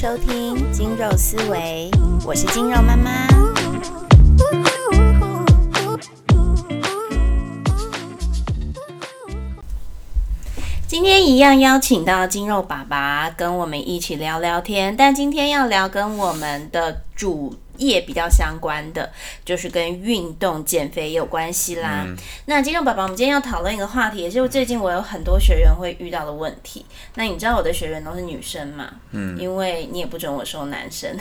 收听《精肉思维》，我是精肉妈妈。今天一样邀请到精肉爸爸跟我们一起聊聊天，但今天要聊跟我们的主业比较相关的，就是跟运动减肥有关系啦。那金肉爸爸，我们今天要讨论一个话题，也就是最近我有很多学员会遇到的问题。那你知道我的学员都是女生嘛？嗯，因为你也不准我收男生，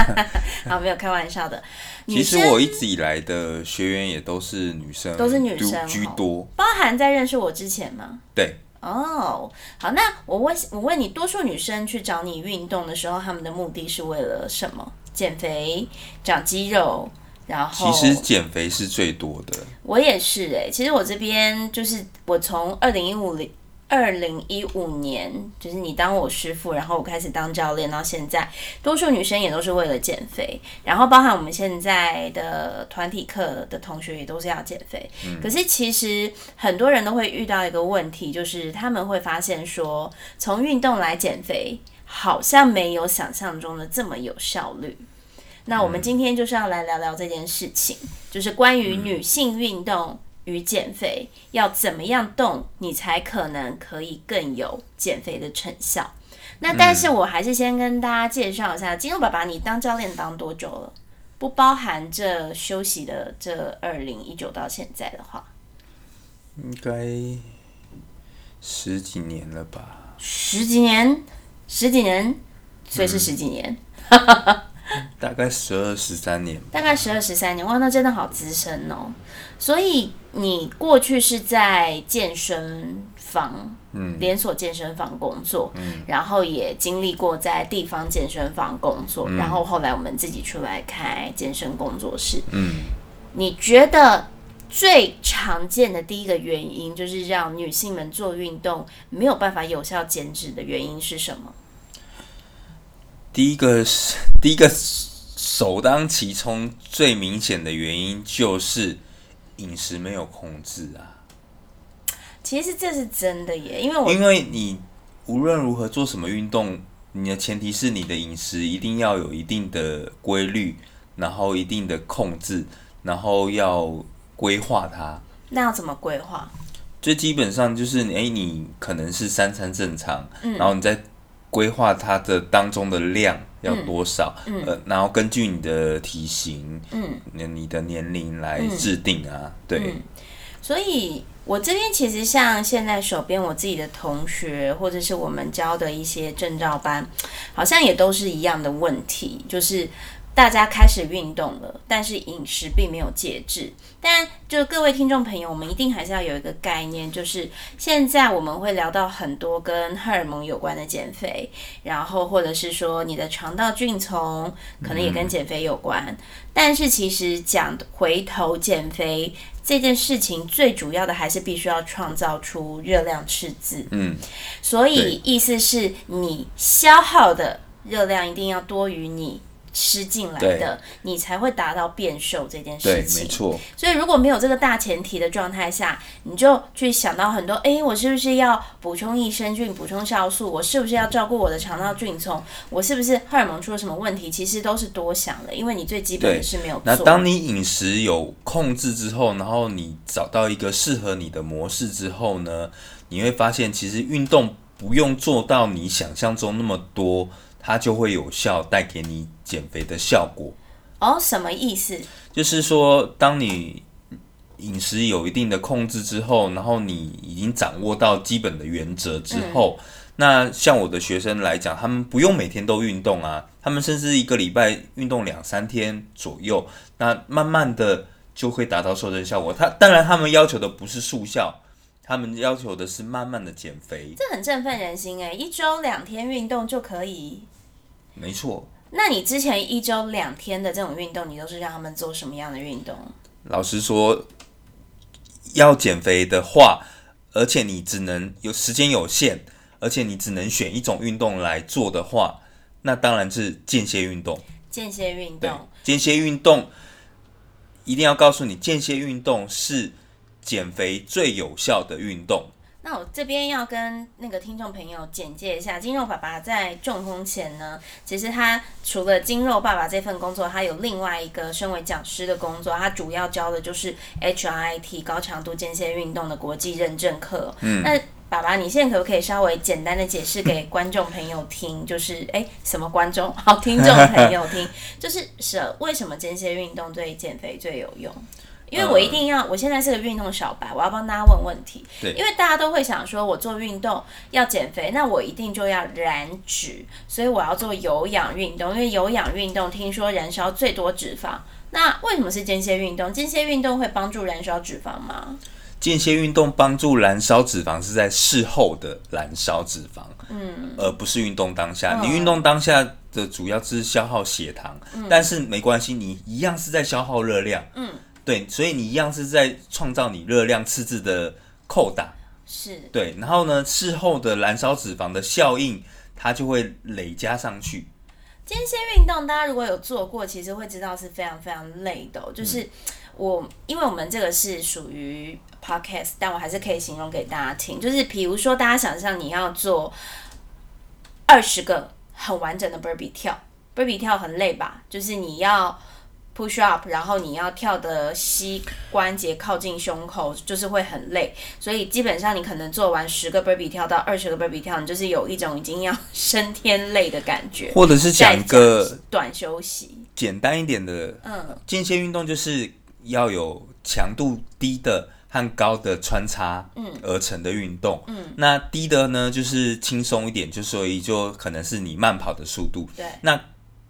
好，没有开玩笑的。其实我一直以来的学员也都是女生，都是女生居多，包含在认识我之前吗？对。哦，好，那我问我问你，多数女生去找你运动的时候，她们的目的是为了什么？减肥、长肌肉，然后其实减肥是最多的。我也是哎，其实我这边就是我从二零一五零。二零一五年，就是你当我师傅，然后我开始当教练，到现在，多数女生也都是为了减肥，然后包含我们现在的团体课的同学也都是要减肥。可是其实很多人都会遇到一个问题，就是他们会发现说，从运动来减肥，好像没有想象中的这么有效率。那我们今天就是要来聊聊这件事情，就是关于女性运动。与减肥要怎么样动，你才可能可以更有减肥的成效？那但是我还是先跟大家介绍一下，金肉爸爸，你当教练当多久了？不包含这休息的这二零一九到现在的话，应该十几年了吧？十几年，十几年，所以是十几年。大概十二十三年，大概十二十三年，哇，那真的好资深哦。所以你过去是在健身房，嗯，连锁健身房工作，嗯，然后也经历过在地方健身房工作，然后后来我们自己出来开健身工作室，嗯，你觉得最常见的第一个原因，就是让女性们做运动没有办法有效减脂的原因是什么？第一个是第一个首当其冲最明显的原因就是饮食没有控制啊。其实这是真的耶，因为我因为你无论如何做什么运动，你的前提是你的饮食一定要有一定的规律，然后一定的控制，然后要规划它。那要怎么规划？最基本上就是哎，你可能是三餐正常，然后你在。规划它的当中的量要多少？呃，然后根据你的体型，嗯，你的年龄来制定啊。对，所以我这边其实像现在手边我自己的同学，或者是我们教的一些证照班，好像也都是一样的问题，就是。大家开始运动了，但是饮食并没有节制。但就各位听众朋友，我们一定还是要有一个概念，就是现在我们会聊到很多跟荷尔蒙有关的减肥，然后或者是说你的肠道菌丛可能也跟减肥有关。但是其实讲回头减肥这件事情，最主要的还是必须要创造出热量赤字。嗯，所以意思是你消耗的热量一定要多于你。吃进来的，你才会达到变瘦这件事情。没错。所以如果没有这个大前提的状态下，你就去想到很多，哎，我是不是要补充益生菌、补充酵素？我是不是要照顾我的肠道菌丛？我是不是荷尔蒙出了什么问题？其实都是多想了，因为你最基本的是没有。那当你饮食有控制之后，然后你找到一个适合你的模式之后呢，你会发现其实运动不用做到你想象中那么多。它就会有效带给你减肥的效果哦？什么意思？就是说，当你饮食有一定的控制之后，然后你已经掌握到基本的原则之后，那像我的学生来讲，他们不用每天都运动啊，他们甚至一个礼拜运动两三天左右，那慢慢的就会达到瘦身效果。他当然，他们要求的不是速效，他们要求的是慢慢的减肥。这很振奋人心哎！一周两天运动就可以。没错，那你之前一周两天的这种运动，你都是让他们做什么样的运动？老实说，要减肥的话，而且你只能有时间有限，而且你只能选一种运动来做的话，那当然是间歇运动。间歇运动，间歇运动一定要告诉你，间歇运动是减肥最有效的运动。那我这边要跟那个听众朋友简介一下，金肉爸爸在中风前呢，其实他除了金肉爸爸这份工作，他有另外一个身为讲师的工作，他主要教的就是 HIT 高强度间歇运动的国际认证课。嗯，那爸爸，你现在可不可以稍微简单的解释给观众朋友听？就是哎，什么观众？好，听众朋友听，就是是为什么间歇运动对减肥最有用？因为我一定要，我现在是个运动小白，我要帮大家问问题。对，因为大家都会想说，我做运动要减肥，那我一定就要燃脂，所以我要做有氧运动。因为有氧运动听说燃烧最多脂肪，那为什么是间歇运动？间歇运动会帮助燃烧脂肪吗？间歇运动帮助燃烧脂肪是在事后的燃烧脂肪，嗯，而不是运动当下。你运动当下的主要是消耗血糖，但是没关系，你一样是在消耗热量，嗯。对，所以你一样是在创造你热量赤字的扣打，是对，然后呢，事后的燃烧脂肪的效应，它就会累加上去。间歇运动，大家如果有做过，其实会知道是非常非常累的。就是我，因为我们这个是属于 podcast，但我还是可以形容给大家听。就是比如说，大家想象你要做二十个很完整的 burpee 跳，burpee 跳很累吧？就是你要。Push up，然后你要跳的膝关节靠近胸口，就是会很累，所以基本上你可能做完十个 burpee 跳到二十个 burpee 跳，你就是有一种已经要升天累的感觉。或者是讲一个短休息，简单一点的，嗯，间歇运动就是要有强度低的和高的穿插，嗯，而成的运动，嗯，那低的呢就是轻松一点，就所以就可能是你慢跑的速度，对，那。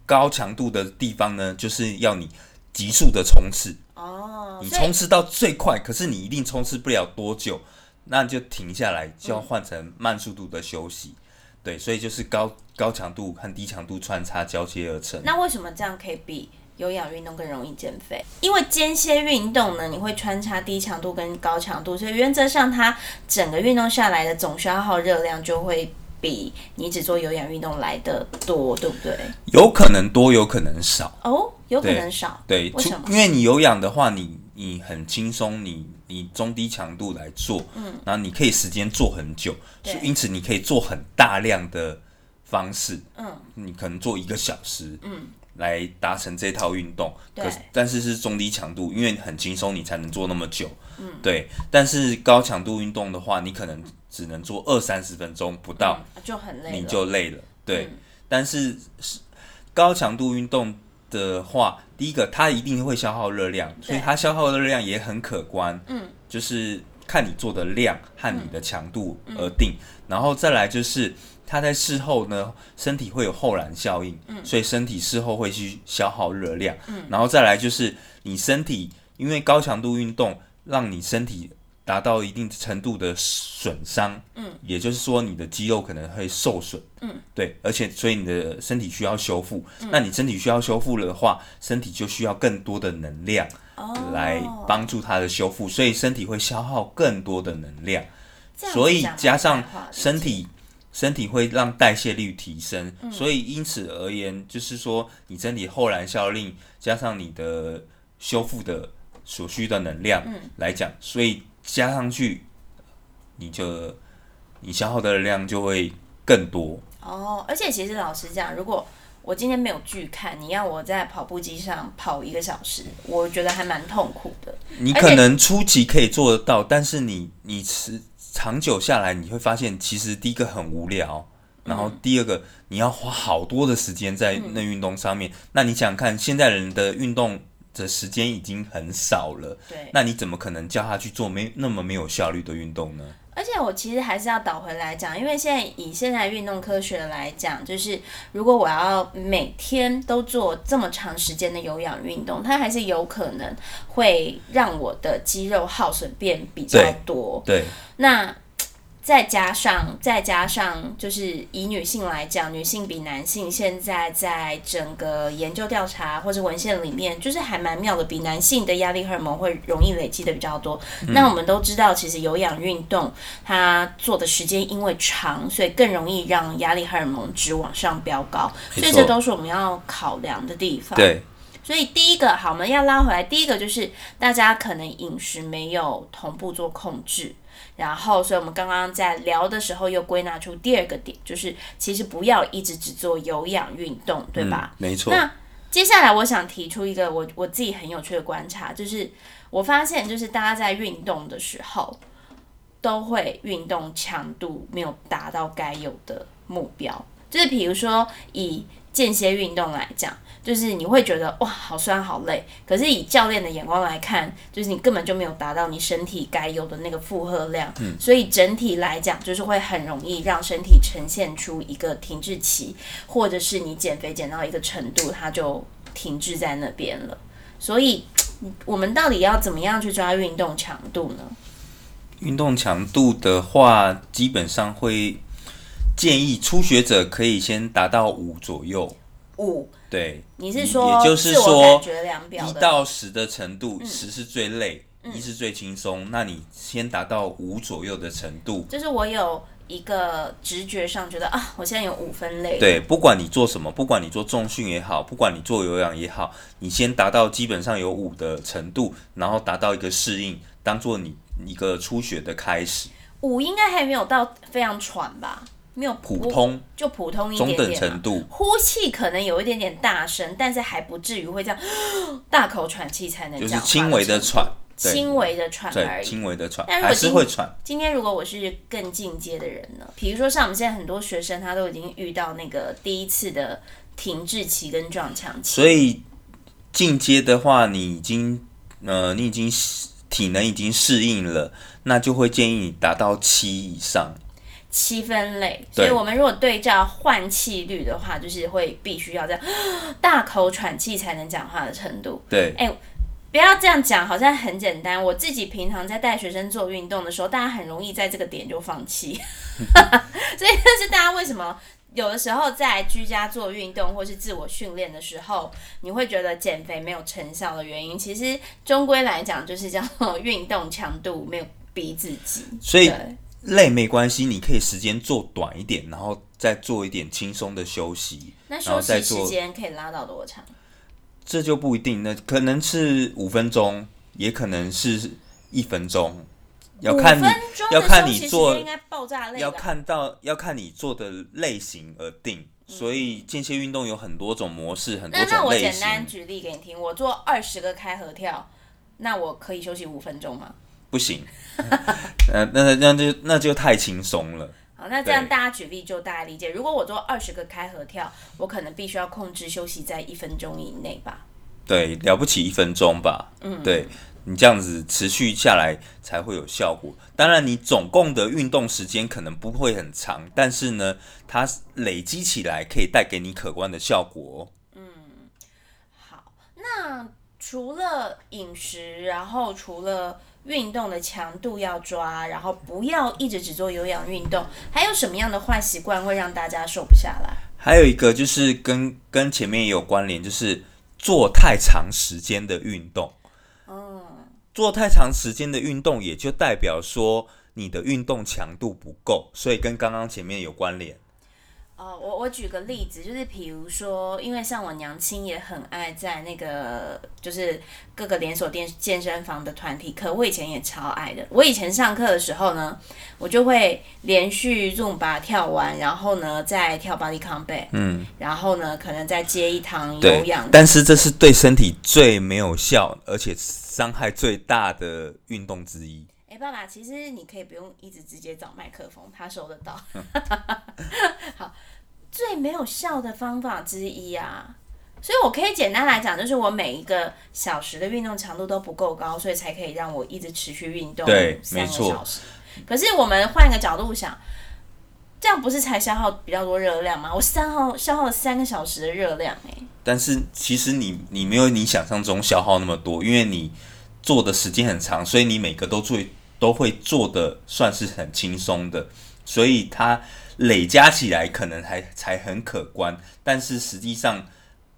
高强度的地方呢，就是要你急速的冲刺哦。你冲刺到最快，可是你一定冲刺不了多久，那就停下来，就要换成慢速度的休息。对，所以就是高高强度和低强度穿插交接而成。那为什么这样可以比有氧运动更容易减肥？因为间歇运动呢，你会穿插低强度跟高强度，所以原则上它整个运动下来的总消耗热量就会。比你只做有氧运动来的多，对不对？有可能多，有可能少。哦，有可能少。对，为什么？因为你有氧的话，你你很轻松，你你中低强度来做，嗯，然后你可以时间做很久，因此你可以做很大量的方式，嗯，你可能做一个小时，嗯。来达成这套运动，可但是是中低强度，因为很轻松，你才能做那么久。嗯，对。但是高强度运动的话，你可能只能做二三十分钟不到，就很累，你就累了。对。但是是高强度运动的话，第一个它一定会消耗热量，所以它消耗的热量也很可观。嗯，就是看你做的量和你的强度而定。然后再来就是。它在事后呢，身体会有后燃效应，所以身体事后会去消耗热量，嗯然后再来就是你身体因为高强度运动，让你身体达到一定程度的损伤，嗯，也就是说你的肌肉可能会受损，嗯，对，而且所以你的身体需要修复，那你身体需要修复的话，身体就需要更多的能量来帮助它的修复，所以身体会消耗更多的能量，所以加上身体。身体会让代谢率提升，所以因此而言，就是说你身体后燃效应加上你的修复的所需的能量来讲，所以加上去，你就你消耗的量就会更多。哦，而且其实老实讲，如果我今天没有剧看，你要我在跑步机上跑一个小时，我觉得还蛮痛苦的。你可能初期可以做得到，但是你你持。长久下来，你会发现，其实第一个很无聊，然后第二个你要花好多的时间在那运动上面。那你想看，现在人的运动的时间已经很少了，对，那你怎么可能叫他去做没那么没有效率的运动呢？而且我其实还是要倒回来讲，因为现在以现在运动科学来讲，就是如果我要每天都做这么长时间的有氧运动，它还是有可能会让我的肌肉耗损变比较多。对，那。再加上，再加上，就是以女性来讲，女性比男性现在在整个研究调查或者文献里面，就是还蛮妙的，比男性的压力荷尔蒙会容易累积的比较多。那我们都知道，其实有氧运动它做的时间因为长，所以更容易让压力荷尔蒙值往上飙高，所以这都是我们要考量的地方。对。所以第一个好，我们要拉回来，第一个就是大家可能饮食没有同步做控制，然后，所以我们刚刚在聊的时候又归纳出第二个点，就是其实不要一直只做有氧运动，对吧？没错。那接下来我想提出一个我我自己很有趣的观察，就是我发现就是大家在运动的时候，都会运动强度没有达到该有的目标，就是比如说以间歇运动来讲。就是你会觉得哇，好酸好累，可是以教练的眼光来看，就是你根本就没有达到你身体该有的那个负荷量，嗯所以整体来讲，就是会很容易让身体呈现出一个停滞期，或者是你减肥减到一个程度，它就停滞在那边了。所以，我们到底要怎么样去抓运动强度呢？运动强度的话，基本上会建议初学者可以先达到五左右。五，对，你是说，也就是说，一到十的程度，十是最累，一是最轻松，那你先达到五左右的程度，就是我有一个直觉上觉得啊，我现在有五分累。对，不管你做什么，不管你做重训也好，不管你做有氧也好，你先达到基本上有五的程度，然后达到一个适应，当做你一个初学的开始。五应该还没有到非常喘吧？没有普通，就普通一点点，中等程度。呼气可能有一点点大声，但是还不至于会这样大口喘气才能就是轻微的喘，轻微的喘而已，轻微的喘，还是会喘。今天如果我是更进阶的人呢？比如说像我们现在很多学生，他都已经遇到那个第一次的停滞期跟撞墙期，所以进阶的话，你已经呃，你已经体能已经适应了，那就会建议你达到七以上。七分类，所以我们如果对照换气率的话，就是会必须要这样 大口喘气才能讲话的程度。对，哎，不要这样讲，好像很简单。我自己平常在带学生做运动的时候，大家很容易在这个点就放弃。所以这是大家为什么有的时候在居家做运动或是自我训练的时候，你会觉得减肥没有成效的原因。其实终归来讲，就是叫做运动强度没有逼自己。所以。累没关系，你可以时间做短一点，然后再做一点轻松的休息。那休息时间可以拉到多长？这就不一定，那可能是五分钟，也可能是一分钟，要看你要看你做，应该爆炸累。要看到要看你做的类型而定，所以间歇运动有很多种模式，很多种类型。那我简单举例给你听，我做二十个开合跳，那我可以休息五分钟吗？不行，呃，那那就那就太轻松了。好，那这样大家举例就大家理解。如果我做二十个开合跳，我可能必须要控制休息在一分钟以内吧？对，了不起一分钟吧。嗯，对你这样子持续下来才会有效果。当然，你总共的运动时间可能不会很长，但是呢，它累积起来可以带给你可观的效果。嗯，好，那除了饮食，然后除了运动的强度要抓，然后不要一直只做有氧运动。还有什么样的坏习惯会让大家瘦不下来？还有一个就是跟跟前面也有关联，就是做太长时间的运动。嗯，做太长时间的运动，也就代表说你的运动强度不够，所以跟刚刚前面有关联。哦，我我举个例子，就是比如说，因为像我娘亲也很爱在那个就是各个连锁店健身房的团体课，我以前也超爱的。我以前上课的时候呢，我就会连续把跳完，然后呢再跳 Body Combat，嗯，然后呢可能再接一堂有氧。但是这是对身体最没有效，而且伤害最大的运动之一。哎，爸爸，其实你可以不用一直直接找麦克风，他收得到。好。最没有效的方法之一啊，所以我可以简单来讲，就是我每一个小时的运动强度都不够高，所以才可以让我一直持续运动三个小时。可是我们换一个角度想，这样不是才消耗比较多热量吗？我三号消耗了三个小时的热量，哎。但是其实你你没有你想象中消耗那么多，因为你做的时间很长，所以你每个都做都会做的算是很轻松的，所以它。累加起来可能还才很可观，但是实际上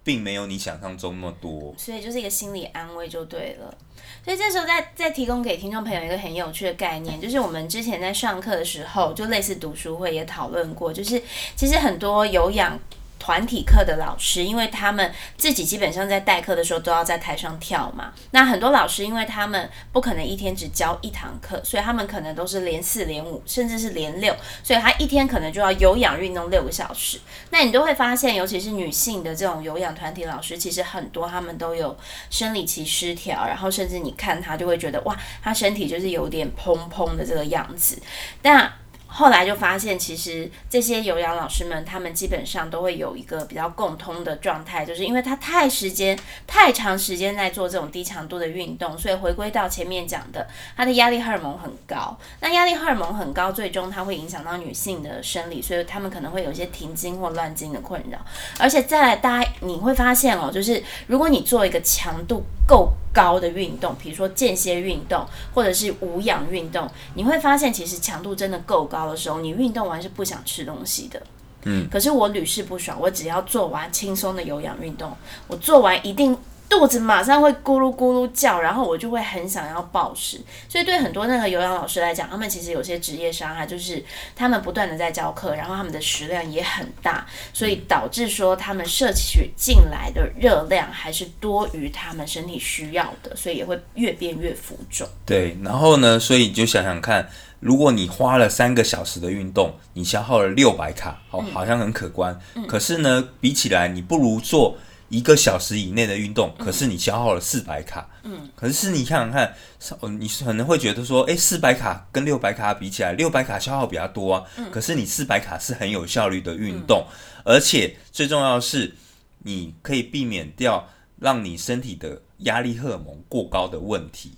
并没有你想象中那么多。所以就是一个心理安慰就对了。所以这时候再再提供给听众朋友一个很有趣的概念，就是我们之前在上课的时候，就类似读书会也讨论过，就是其实很多有氧团体课的老师，因为他们自己基本上在代课的时候都要在台上跳嘛。那很多老师，因为他们不可能一天只教一堂课，所以他们可能都是连四、连五，甚至是连六，所以他一天可能就要有氧运动六个小时。那你都会发现，尤其是女性的这种有氧团体老师，其实很多他们都有生理期失调，然后甚至你看他就会觉得哇，他身体就是有点砰砰的这个样子。那后来就发现，其实这些有氧老师们，他们基本上都会有一个比较共通的状态，就是因为他太时间太长时间在做这种低强度的运动，所以回归到前面讲的，他的压力荷尔蒙很高。那压力荷尔蒙很高，最终它会影响到女性的生理，所以他们可能会有一些停经或乱经的困扰。而且再来，大家你会发现哦，就是如果你做一个强度够。高的运动，比如说间歇运动或者是无氧运动，你会发现其实强度真的够高的时候，你运动完是不想吃东西的。嗯，可是我屡试不爽，我只要做完轻松的有氧运动，我做完一定。肚子马上会咕噜咕噜叫，然后我就会很想要暴食。所以对很多那个有氧老师来讲，他们其实有些职业伤害，就是他们不断的在教课，然后他们的食量也很大，所以导致说他们摄取进来的热量还是多于他们身体需要的，所以也会越变越浮肿。对，然后呢，所以你就想想看，如果你花了三个小时的运动，你消耗了六百卡，哦，好像很可观。可是呢，比起来，你不如做。一个小时以内的运动，可是你消耗了四百卡。嗯，可是你想想看，你可能会觉得说，哎，四百卡跟六百卡比起来，六百卡消耗比较多啊。嗯。可是你四百卡是很有效率的运动，而且最重要的是，你可以避免掉让你身体的压力荷尔蒙过高的问题。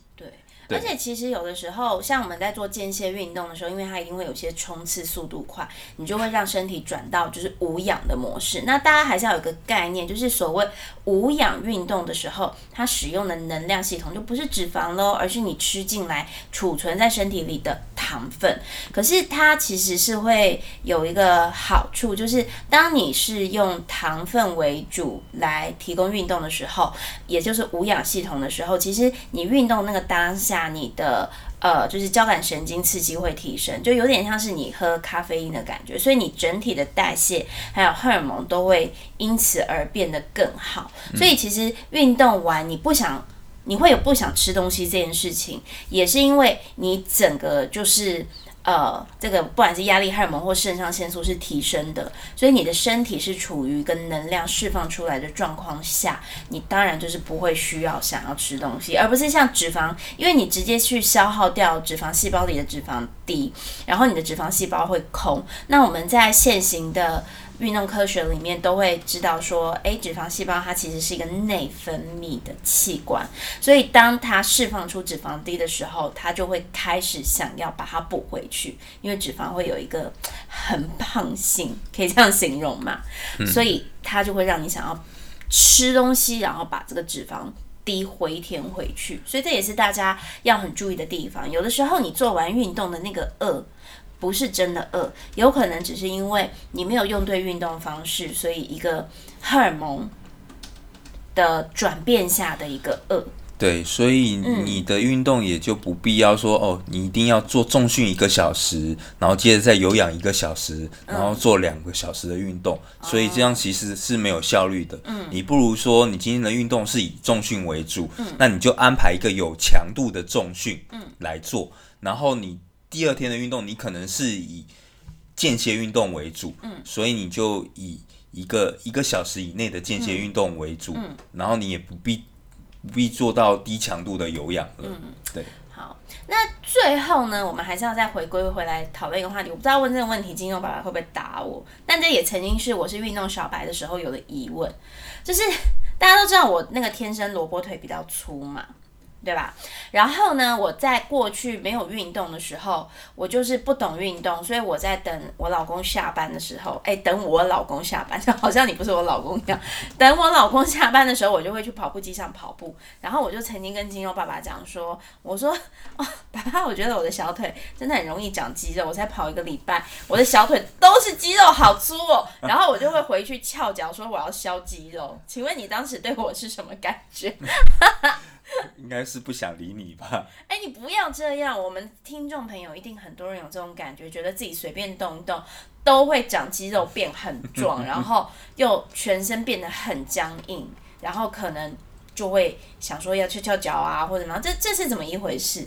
而且其实有的时候，像我们在做间歇运动的时候，因为它一定会有些冲刺速度快，你就会让身体转到就是无氧的模式。那大家还是要有个概念，就是所谓无氧运动的时候，它使用的能量系统就不是脂肪喽，而是你吃进来储存在身体里的糖分。可是它其实是会有一个好处，就是当你是用糖分为主来提供运动的时候，也就是无氧系统的时候，其实你运动那个当下。你的呃，就是交感神经刺激会提升，就有点像是你喝咖啡因的感觉，所以你整体的代谢还有荷尔蒙都会因此而变得更好。所以其实运动完你不想，你会有不想吃东西这件事情，也是因为你整个就是。呃，这个不管是压力荷尔蒙或肾上腺素是提升的，所以你的身体是处于跟能量释放出来的状况下，你当然就是不会需要想要吃东西，而不是像脂肪，因为你直接去消耗掉脂肪细胞里的脂肪低，然后你的脂肪细胞会空。那我们在现行的。运动科学里面都会知道说，诶，脂肪细胞它其实是一个内分泌的器官，所以当它释放出脂肪低的时候，它就会开始想要把它补回去，因为脂肪会有一个很胖性，可以这样形容嘛，所以它就会让你想要吃东西，然后把这个脂肪低回填回去，所以这也是大家要很注意的地方。有的时候你做完运动的那个饿。不是真的饿，有可能只是因为你没有用对运动方式，所以一个荷尔蒙的转变下的一个饿。对，所以你的运动也就不必要说哦，你一定要做重训一个小时，然后接着再有氧一个小时，然后做两个小时的运动，所以这样其实是没有效率的。嗯，你不如说你今天的运动是以重训为主，嗯，那你就安排一个有强度的重训，嗯，来做，然后你。第二天的运动，你可能是以间歇运动为主，嗯，所以你就以一个一个小时以内的间歇运动为主，嗯，然后你也不必不必做到低强度的有氧了，嗯，对。好，那最后呢，我们还是要再回归回来讨论一个话题。我不知道问这个问题，金牛爸爸会不会打我？但这也曾经是我是运动小白的时候有的疑问，就是大家都知道我那个天生萝卜腿比较粗嘛。对吧？然后呢，我在过去没有运动的时候，我就是不懂运动，所以我在等我老公下班的时候，哎，等我老公下班，就 好像你不是我老公一样。等我老公下班的时候，我就会去跑步机上跑步。然后我就曾经跟金肉爸爸讲说：“我说，爸爸，我觉得我的小腿真的很容易长肌肉。我才跑一个礼拜，我的小腿都是肌肉，好粗哦。”然后我就会回去翘脚说：“我要消肌肉。”请问你当时对我是什么感觉？应该是不想理你吧？哎，你不要这样，我们听众朋友一定很多人有这种感觉，觉得自己随便动一动都会长肌肉变很壮，然后又全身变得很僵硬，然后可能就会想说要翘翘脚啊或者什么，这这是怎么一回事？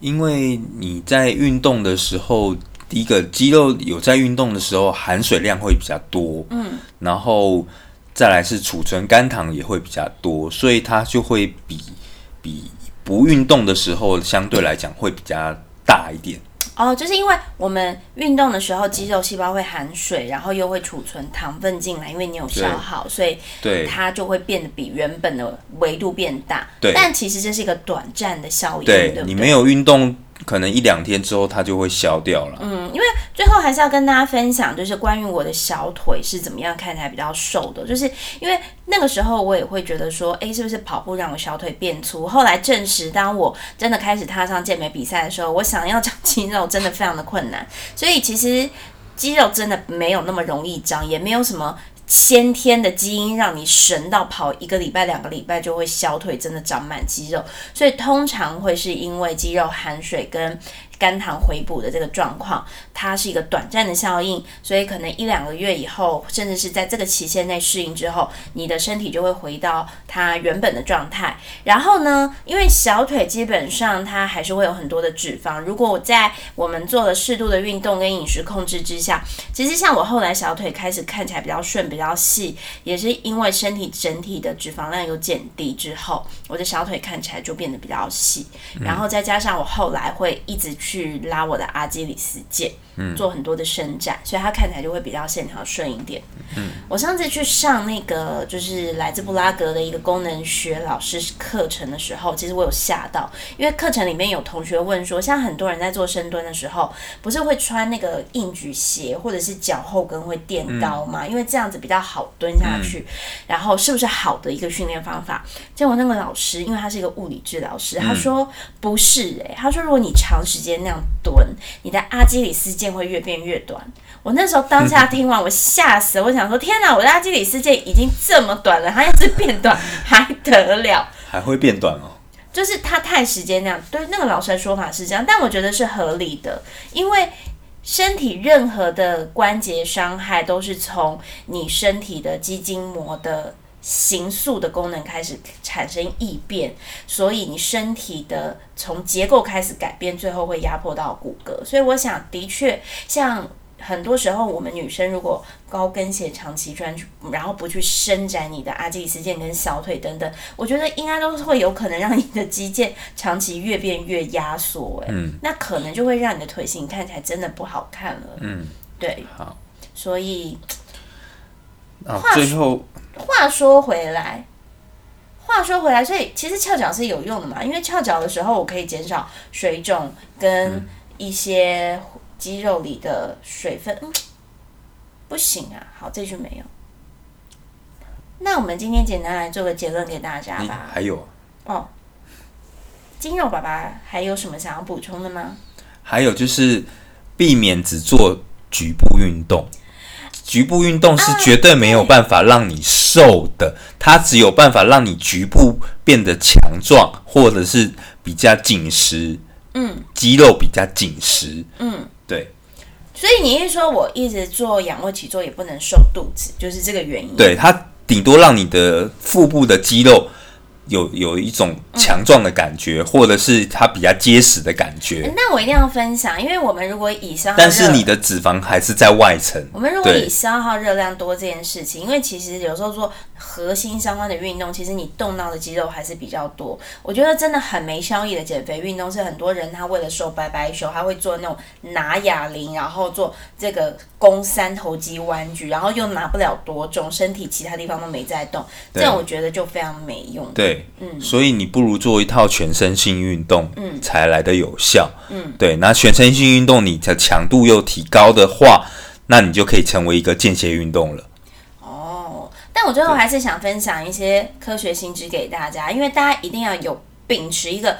因为你在运动的时候，第一个肌肉有在运动的时候含水量会比较多，嗯，然后再来是储存肝糖也会比较多，所以它就会比比不运动的时候相对来讲会比较大一点。哦，就是因为我们运动的时候，肌肉细胞会含水，然后又会储存糖分进来，因为你有消耗，所以对它就会变得比原本的维度变大。对但其实这是一个短暂的效应？对你没有运动，可能一两天之后它就会消掉了。嗯，因为最后还是要跟大家分享，就是关于我的小腿是怎么样看起来比较瘦的，就是因为那个时候我也会觉得说，诶，是不是跑步让我小腿变粗？后来证实，当我真的开始踏上健美比赛的时候，我想要长肌肉真的非常的困难，所以其实肌肉真的没有那么容易长，也没有什么。先天的基因让你神到跑一个礼拜、两个礼拜就会小腿真的长满肌肉，所以通常会是因为肌肉含水跟肝糖回补的这个状况，它是一个短暂的效应，所以可能一两个月以后，甚至是在这个期限内适应之后，你的身体就会回到它原本的状态。然后呢，因为小腿基本上它还是会有很多的脂肪，如果我在我们做了适度的运动跟饮食控制之下，其实像我后来小腿开始看起来比较顺、比较细，也是因为身体整体的脂肪量有减低之后，我的小腿看起来就变得比较细。然后再加上我后来会一直去去拉我的阿基里斯腱，做很多的伸展，所以它看起来就会比较线条顺一点。我上次去上那个就是来自布拉格的一个功能学老师课程的时候，其实我有吓到，因为课程里面有同学问说，像很多人在做深蹲的时候，不是会穿那个硬举鞋，或者是脚后跟会垫高吗？因为这样子比较好蹲下去，然后是不是好的一个训练方法？结果那个老师，因为他是一个物理治疗师，他说不是诶、他说如果你长时间那样蹲，你的阿基里斯腱会越变越短。我那时候当下听完，我吓死了，我想说天哪，我的阿基里斯腱已经这么短了，它要是变短还得了？还会变短哦。就是它太时间那样，对那个老师的说法是这样，但我觉得是合理的，因为身体任何的关节伤害都是从你身体的肌筋膜的形塑的功能开始产生异变，所以你身体的从结构开始改变，最后会压迫到骨骼。所以我想，的确像。很多时候，我们女生如果高跟鞋长期穿，然后不去伸展你的阿基里斯腱跟小腿等等，我觉得应该都是会有可能让你的肌腱长期越变越压缩，哎，嗯那可能就会让你的腿型看起来真的不好看了。嗯，对，好。所以最后话说回来，话说回来，所以其实翘脚是有用的嘛，因为翘脚的时候，我可以减少水肿跟一些肌肉里的水分。嗯，不行啊，好，这句没有。那我们今天简单来做个结论给大家吧。还有哦，肌肉爸爸还有什么想要补充的吗？还有就是避免只做局部运动。局部运动是绝对没有办法让你瘦的，它只有办法让你局部变得强壮，或者是比较紧实，嗯肌肉比较紧实。嗯。对所以你是说我一直做仰卧起坐也不能瘦肚子，就是这个原因？对，它顶多让你的腹部的肌肉有有一种强壮的感觉，或者是它比较结实的感觉，那我一定要分享，因为我们如果以消耗，但是你的脂肪还是在外层。我们如果以消耗热量多这件事情，因为其实有时候做核心相关的运动，其实你动到的肌肉还是比较多。我觉得真的很没效益的减肥运动是很多人他为了瘦白白瘦，他会做那种拿哑铃，然后做这个肱三头肌弯举，然后又拿不了多重，身体其他地方都没在动，这样我觉得就非常没用。对，嗯所以你不如做一套全身性运动，嗯才来的有效。嗯，对，那全身性运动你的强度又提高的话，那你就可以成为一个间歇运动了。哦，但我最后还是想分享一些科学新知给大家，因为大家一定要有秉持一个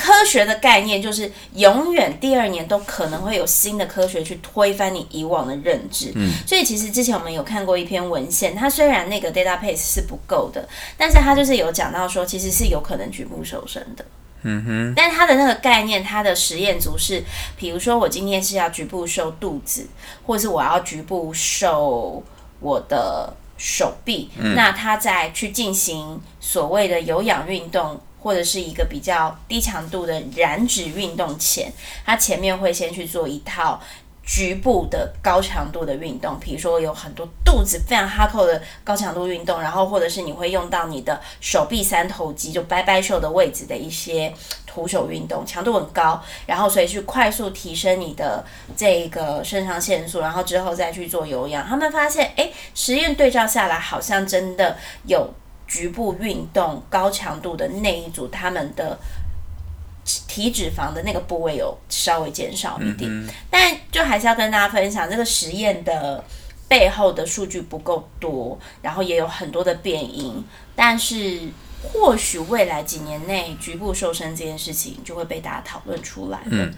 科学的概念，就是永远第二年都可能会有新的科学去推翻你以往的认知。嗯，所以其实之前我们有看过一篇文献，它虽然那个 database 是不够的，但是它就是有讲到说，其实是有可能局部瘦身的。嗯哼，但它的那个概念，它的实验组是，比如说我今天是要局部瘦肚子，或者是我要局部瘦我的手臂，那他在去进行所谓的有氧运动。或者是一个比较低强度的燃脂运动前，他前面会先去做一套局部的高强度的运动，比如说有很多肚子非常哈扣的高强度运动，然后或者是你会用到你的手臂三头肌，就掰掰袖的位置的一些徒手运动，强度很高，然后所以去快速提升你的这个肾上腺素，然后之后再去做有氧。他们发现，哎，实验对照下来，好像真的有。局部运动高强度的那一组，他们的体脂肪的那个部位有稍微减少一点，但就还是要跟大家分享，这个实验的背后的数据不够多，然后也有很多的变因，但是或许未来几年内局部瘦身这件事情就会被大家讨论出来。嗯，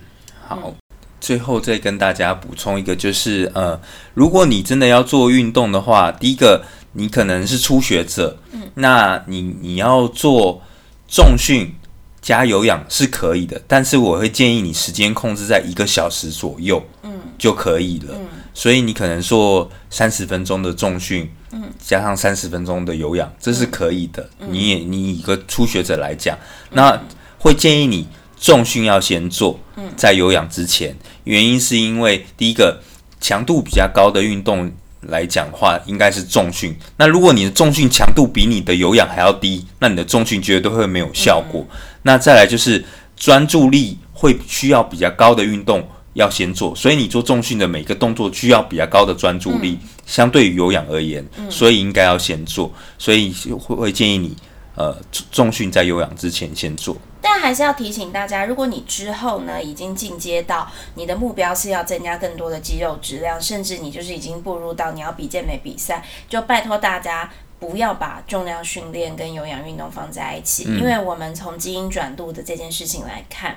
好，最后再跟大家补充一个，就是呃，如果你真的要做运动的话，第一个。你可能是初学者，嗯，那你你要做重训加有氧是可以的，但是我会建议你时间控制在一个小时左右，嗯，就可以了。嗯，所以你可能做三十分钟的重训，嗯，加上三十分钟的有氧，这是可以的。你也你一个初学者来讲，那会建议你重训要先做，嗯，在有氧之前，原因是因为第一个强度比较高的运动。来讲话应该是重训。那如果你的重训强度比你的有氧还要低，那你的重训绝对会没有效果。那再来就是专注力会需要比较高的运动要先做，所以你做重训的每个动作需要比较高的专注力，相对于有氧而言，所以应该要先做。所以会会建议你，呃，重训在有氧之前先做。但还是要提醒大家，如果你之后呢已经进阶到你的目标是要增加更多的肌肉质量，甚至你就是已经步入到你要比健美比赛，就拜托大家不要把重量训练跟有氧运动放在一起，因为我们从基因转录的这件事情来看，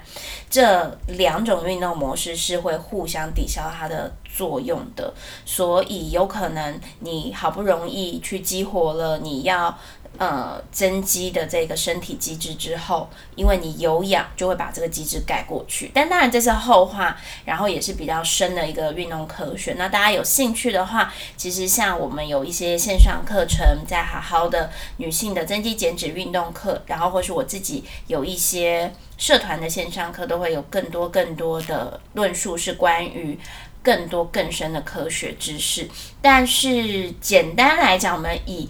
这两种运动模式是会互相抵消它的作用的，所以有可能你好不容易去激活了你要。呃，增肌的这个身体机制之后，因为你有氧，就会把这个机制盖过去。但当然这是后话，然后也是比较深的一个运动科学。那大家有兴趣的话，其实像我们有一些线上课程，在好好的女性的增肌减脂运动课，然后或是我自己有一些社团的线上课，都会有更多更多的论述，是关于更多更深的科学知识。但是简单来讲，我们以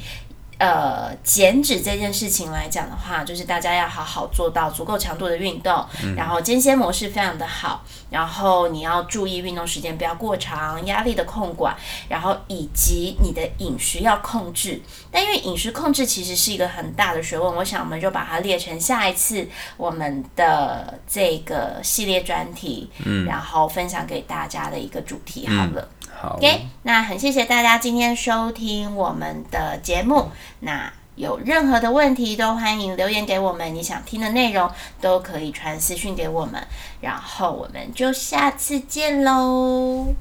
呃，减脂这件事情来讲的话，就是大家要好好做到足够强度的运动，然后间歇模式非常的好，然后你要注意运动时间不要过长，压力的控管，然后以及你的饮食要控制。但因为饮食控制其实是一个很大的学问，我想我们就把它列成下一次我们的这个系列专题，嗯，然后分享给大家的一个主题好了。OK，那很谢谢大家今天收听我们的节目。那有任何的问题都欢迎留言给我们，你想听的内容都可以传私讯给我们，然后我们就下次见喽。